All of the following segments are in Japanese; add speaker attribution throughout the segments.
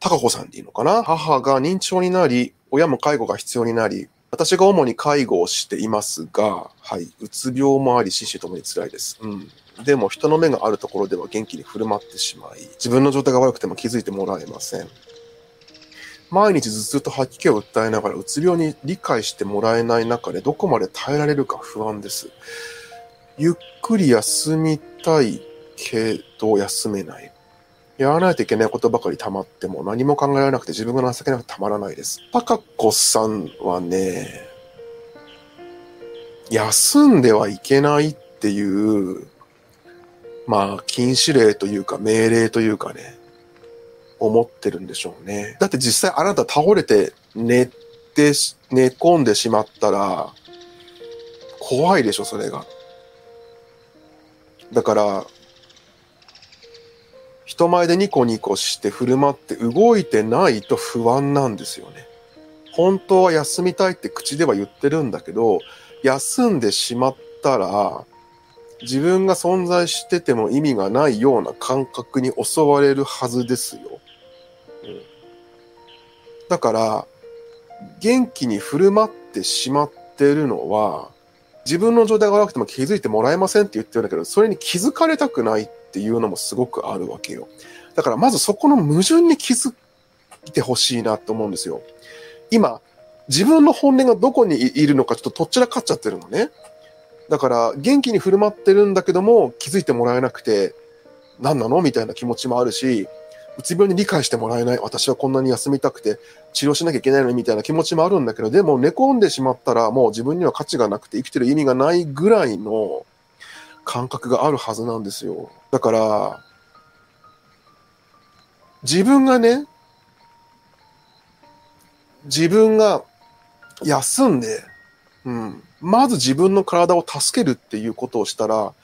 Speaker 1: 高子さんでいいのかな？母が認知症になり、親も介護が必要になり、私が主に介護をしていますが、はい、うつ病もあり、心身ともに辛いです。うん。でも人の目があるところでは元気に振る舞ってしまい、自分の状態が悪くても気づいてもらえません。毎日頭痛と吐き気を訴えながらうつ病に理解してもらえない中でどこまで耐えられるか不安です。ゆっくり休みたいけど休めない。やらないといけないことばかり溜まっても何も考えられなくて自分が情けなくてたまらないです。パカ子さんはね、休んではいけないっていう、まあ禁止令というか命令というかね、思ってるんでしょうね。だって実際あなた倒れて寝て、寝込んでしまったら、怖いでしょ、それが。だから、人前でニコニコして振る舞って動いてないと不安なんですよね。本当は休みたいって口では言ってるんだけど、休んでしまったら、自分が存在してても意味がないような感覚に襲われるはずですよ。うんだから、元気に振る舞ってしまってるのは、自分の状態が悪くても気づいてもらえませんって言ってるんだけど、それに気づかれたくないっていうのもすごくあるわけよ。だからまずそこの矛盾に気づいてほしいなと思うんですよ。今、自分の本音がどこにいるのかちょっととっちらかっちゃってるのね。だから元気に振る舞ってるんだけども気づいてもらえなくて何なのみたいな気持ちもあるし、うつ病に理解してもらえない。私はこんなに休みたくて治療しなきゃいけないのにみたいな気持ちもあるんだけど、でも寝込んでしまったらもう自分には価値がなくて生きてる意味がないぐらいの感覚があるはずなんですよ。だから、自分がね、自分が休んで、うん、まず自分の体を助けるっていうことをしたら、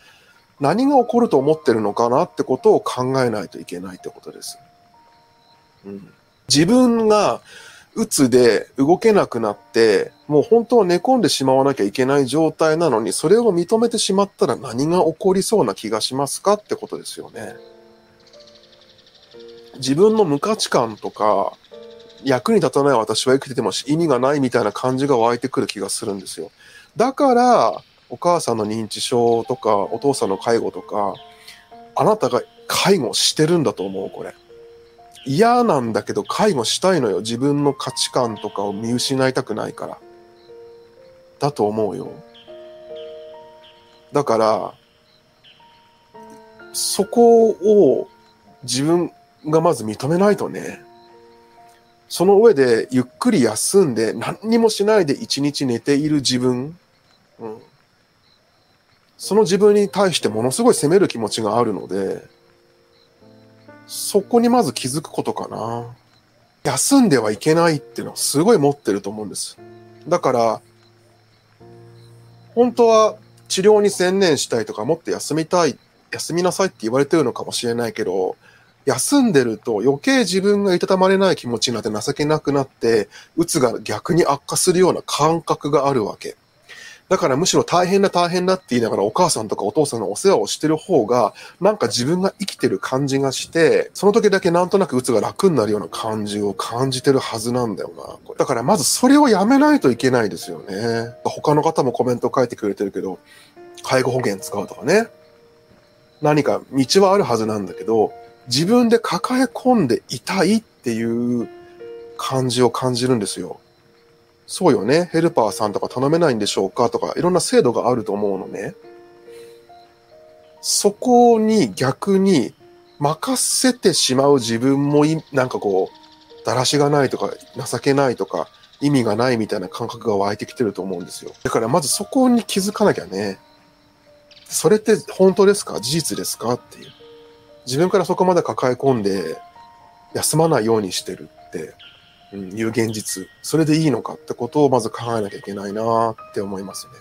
Speaker 1: 何が起こると思ってるのかなってことを考えないといけないってことです。うん、自分がうつで動けなくなって、もう本当は寝込んでしまわなきゃいけない状態なのに、それを認めてしまったら何が起こりそうな気がしますかってことですよね。自分の無価値観とか、役に立たない私は生きてても意味がないみたいな感じが湧いてくる気がするんですよ。だから、お母さんの認知症とか、お父さんの介護とか、あなたが介護してるんだと思う、これ。嫌なんだけど介護したいのよ。自分の価値観とかを見失いたくないから。だと思うよ。だから、そこを自分がまず認めないとね。その上でゆっくり休んで何にもしないで一日寝ている自分。うん。その自分に対してものすごい責める気持ちがあるので、そこにまず気づくことかな。休んではいけないっていうのはすごい持ってると思うんです。だから、本当は治療に専念したいとかもっと休みたい、休みなさいって言われてるのかもしれないけど、休んでると余計自分がいたたまれない気持ちになって情けなくなって、うつが逆に悪化するような感覚があるわけ。だからむしろ大変だ大変だって言いながらお母さんとかお父さんのお世話をしてる方が、なんか自分が生きてる感じがして、その時だけなんとなくうつが楽になるような感じを感じてるはずなんだよな。だからまずそれをやめないといけないですよね。他の方もコメント書いてくれてるけど、介護保険使うとかね。何か道はあるはずなんだけど、自分で抱え込んでいたいっていう感じを感じるんですよ。そうよね。ヘルパーさんとか頼めないんでしょうかとか、いろんな制度があると思うのね。そこに逆に任せてしまう自分もい、なんかこう、だらしがないとか、情けないとか、意味がないみたいな感覚が湧いてきてると思うんですよ。だからまずそこに気づかなきゃね。それって本当ですか？事実ですか？っていう。自分からそこまで抱え込んで、休まないようにしてるって、いう現実。それでいいのかってことをまず考えなきゃいけないなって思いますね。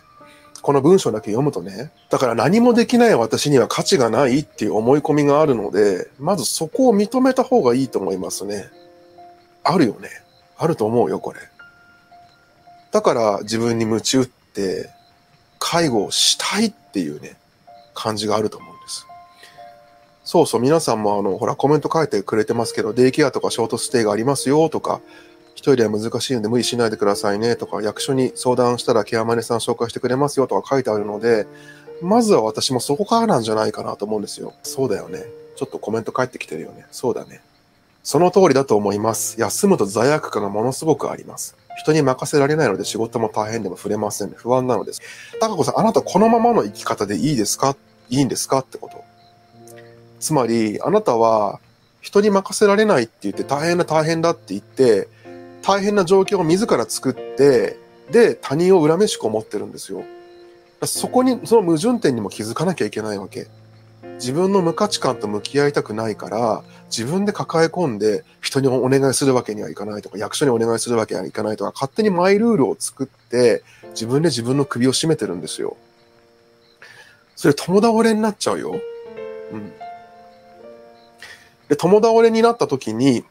Speaker 1: この文章だけ読むとね、だから何もできない私には価値がないっていう思い込みがあるので、まずそこを認めた方がいいと思いますね。あるよね。あると思うよ、これ。だから自分に夢中って、介護をしたいっていうね、感じがあると思う。そうそう、皆さんもあの、ほら、コメント書いてくれてますけど、デイケアとかショートステイがありますよとか、一人では難しいので無理しないでくださいねとか、役所に相談したらケアマネさん紹介してくれますよとか書いてあるので、まずは私もそこからなんじゃないかなと思うんですよ。そうだよね。ちょっとコメント返ってきてるよね。そうだね。その通りだと思います。休むと罪悪感がものすごくあります。人に任せられないので仕事も大変でも触れません、不安なのです。高子さん、あなたこのままの生き方でいいですか？いいんですか？ってこと。つまり、あなたは人に任せられないって言って大変だ大変だって言って、大変な状況を自ら作って、で、他人を恨めしく思ってるんですよ。そこに、その矛盾点にも気づかなきゃいけないわけ。自分の無価値観と向き合いたくないから、自分で抱え込んで人にお願いするわけにはいかないとか、役所にお願いするわけにはいかないとか、勝手にマイルールを作って、自分で自分の首を絞めてるんですよ。それ友倒れになっちゃうよ。うん。で、友倒れになった時に、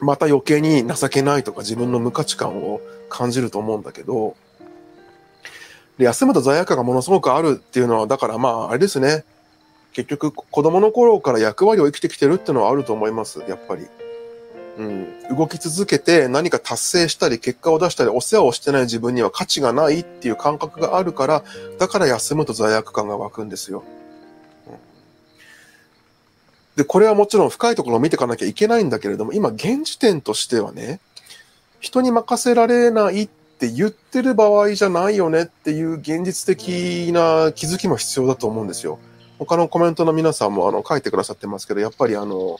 Speaker 1: また余計に情けないとか自分の無価値観を感じると思うんだけど、で、休むと罪悪感がものすごくあるっていうのは、だからまあ、あれですね。結局、子供の頃から役割を生きてきてるっていうのはあると思います、やっぱり。うん。動き続けて何か達成したり、結果を出したり、お世話をしてない自分には価値がないっていう感覚があるから、だから休むと罪悪感が湧くんですよ。で、これはもちろん深いところを見ていかなきゃいけないんだけれども、今現時点としてはね、人に任せられないって言ってる場合じゃないよねっていう現実的な気づきも必要だと思うんですよ。他のコメントの皆さんもあの書いてくださってますけど、やっぱりあの、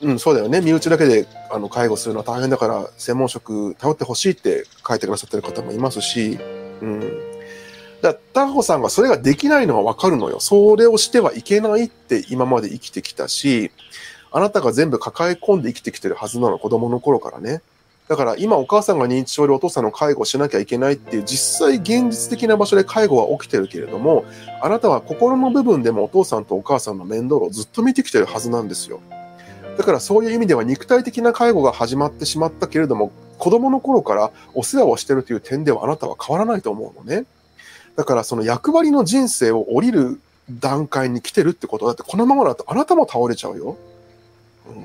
Speaker 1: うん、そうだよね。身内だけであの介護するのは大変だから、専門職頼ってほしいって書いてくださってる方もいますし、うん。だからタコさんがそれができないのはわかるのよ。それをしてはいけないって今まで生きてきたし、あなたが全部抱え込んで生きてきてるはずなの、子供の頃からね。だから今お母さんが認知症でお父さんの介護をしなきゃいけないっていう実際現実的な場所で介護は起きてるけれども、あなたは心の部分でもお父さんとお母さんの面倒をずっと見てきてるはずなんですよ。だからそういう意味では肉体的な介護が始まってしまったけれども、子供の頃からお世話をしてるという点ではあなたは変わらないと思うのね。だからその役割の人生を降りる段階に来てるってことだって、このままだとあなたも倒れちゃうよ。うん、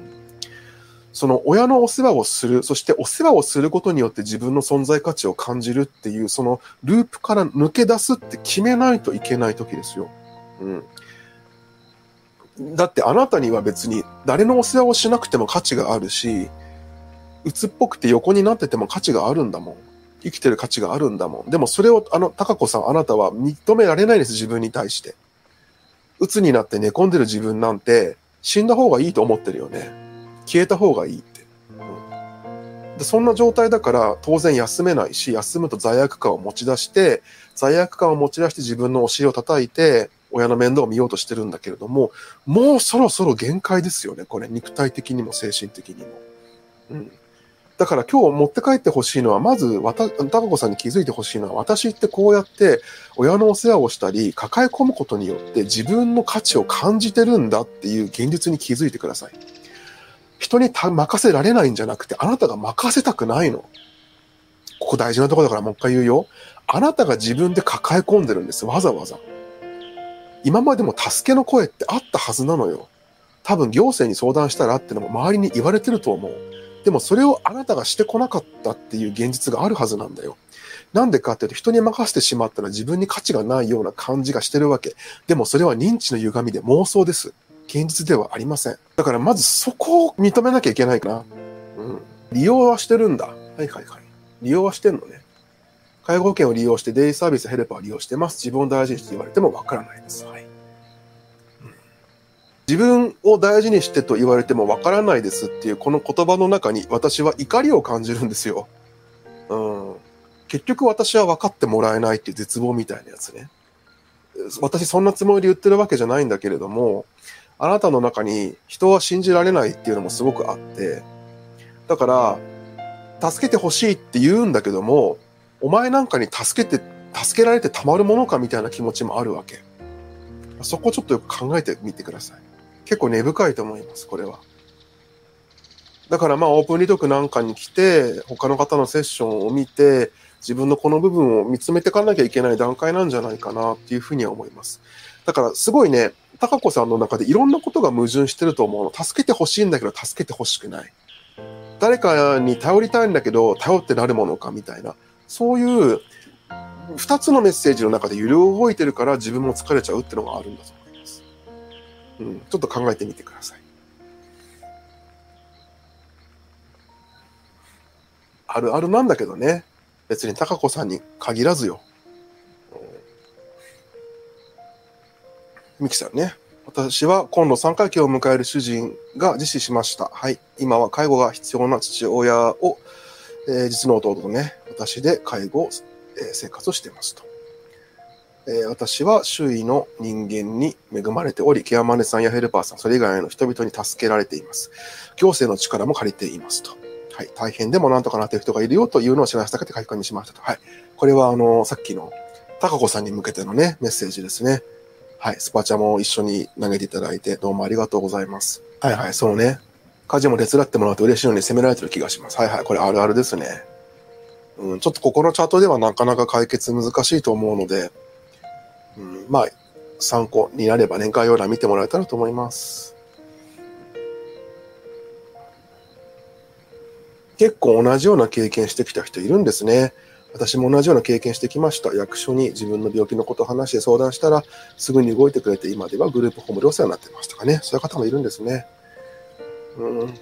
Speaker 1: その親のお世話をする、そしてお世話をすることによって自分の存在価値を感じるっていう、そのループから抜け出すって決めないといけない時ですよ。うん。だってあなたには別に誰のお世話をしなくても価値があるし、鬱っぽくて横になってても価値があるんだもん。生きてる価値があるんだもん。でもそれを、あの、高子さん、あなたは認められないです、自分に対して。鬱になって寝込んでる自分なんて、死んだ方がいいと思ってるよね。消えた方がいいって。うん、でそんな状態だから、当然休めないし、休むと罪悪感を持ち出して、罪悪感を持ち出して自分のお尻を叩いて、親の面倒を見ようとしてるんだけれども、もうそろそろ限界ですよね、これ。肉体的にも精神的にも。うん。だから今日持って帰ってほしいのは、まず、わた、たかこさんに気づいてほしいのは、私ってこうやって親のお世話をしたり、抱え込むことによって自分の価値を感じてるんだっていう現実に気づいてください。人に任せられないんじゃなくて、あなたが任せたくないの。ここ大事なところだからもう一回言うよ。あなたが自分で抱え込んでるんです。わざわざ。今までも助けの声ってあったはずなのよ。多分行政に相談したらってのも周りに言われてると思う。でもそれをあなたがしてこなかったっていう現実があるはずなんだよ。なんでかっていうと人に任せてしまったら自分に価値がないような感じがしてるわけ。でもそれは認知の歪みで妄想です。現実ではありません。だからまずそこを認めなきゃいけないかな。うん。利用はしてるんだ。はいはいはい。利用はしてんのね。介護保険を利用してデイサービスヘルパーを利用してます。自分を大事にして言われてもわからないです。はい。自分を大事にしてと言われてもわからないですっていうこの言葉の中に私は怒りを感じるんですよ。うん。結局私は分かってもらえないっていう絶望みたいなやつね。私そんなつもりで言ってるわけじゃないんだけれども、あなたの中に人は信じられないっていうのもすごくあって、だから、助けてほしいって言うんだけども、お前なんかに助けて、助けられてたまるものかみたいな気持ちもあるわけ。そこちょっとよく考えてみてください。結構根深いと思います、これは。だからまあオープンリトークなんかに来て、他の方のセッションを見て、自分のこの部分を見つめていかなきゃいけない段階なんじゃないかなっていうふうには思います。だからすごいね、高子さんの中でいろんなことが矛盾してると思うの。助けてほしいんだけど、助けてほしくない。誰かに頼りたいんだけど、頼ってなるものかみたいな。そういう二つのメッセージの中で揺れ動いてるから自分も疲れちゃうってのがあるんだと。うん、ちょっと考えてみてください。あるあるなんだけどね。別に高子さんに限らずよ。ミキさんね。私は今度3回忌を迎える主人が自死しました。はい。今は介護が必要な父親を、えー、実の弟とね、私で介護、えー、生活をしていますと。えー、私は周囲の人間に恵まれており、ケアマネさんやヘルパーさん、それ以外の人々に助けられています。行政の力も借りていますと。はい。大変でもなんとかなっている人がいるよというのを知らせたくて書き込みしましたと。はい。これは、あの、さっきの、高子さんに向けてのね、メッセージですね。はい。スパチャも一緒に投げていただいて、どうもありがとうございます。はいはい。そのね、家事も手伝ってもらうと嬉しいのに責められてる気がします。はいはい。これあるあるですね。うん、ちょっとここのチャートではなかなか解決難しいと思うので、うん、まあ、参考になれば年間要欄見てもらえたらと思います。結構同じような経験してきた人いるんですね。私も同じような経験してきました。役所に自分の病気のことを話して相談したら、すぐに動いてくれて、今ではグループホームでお世話になってますとかね。そういう方もいるんですね。うん。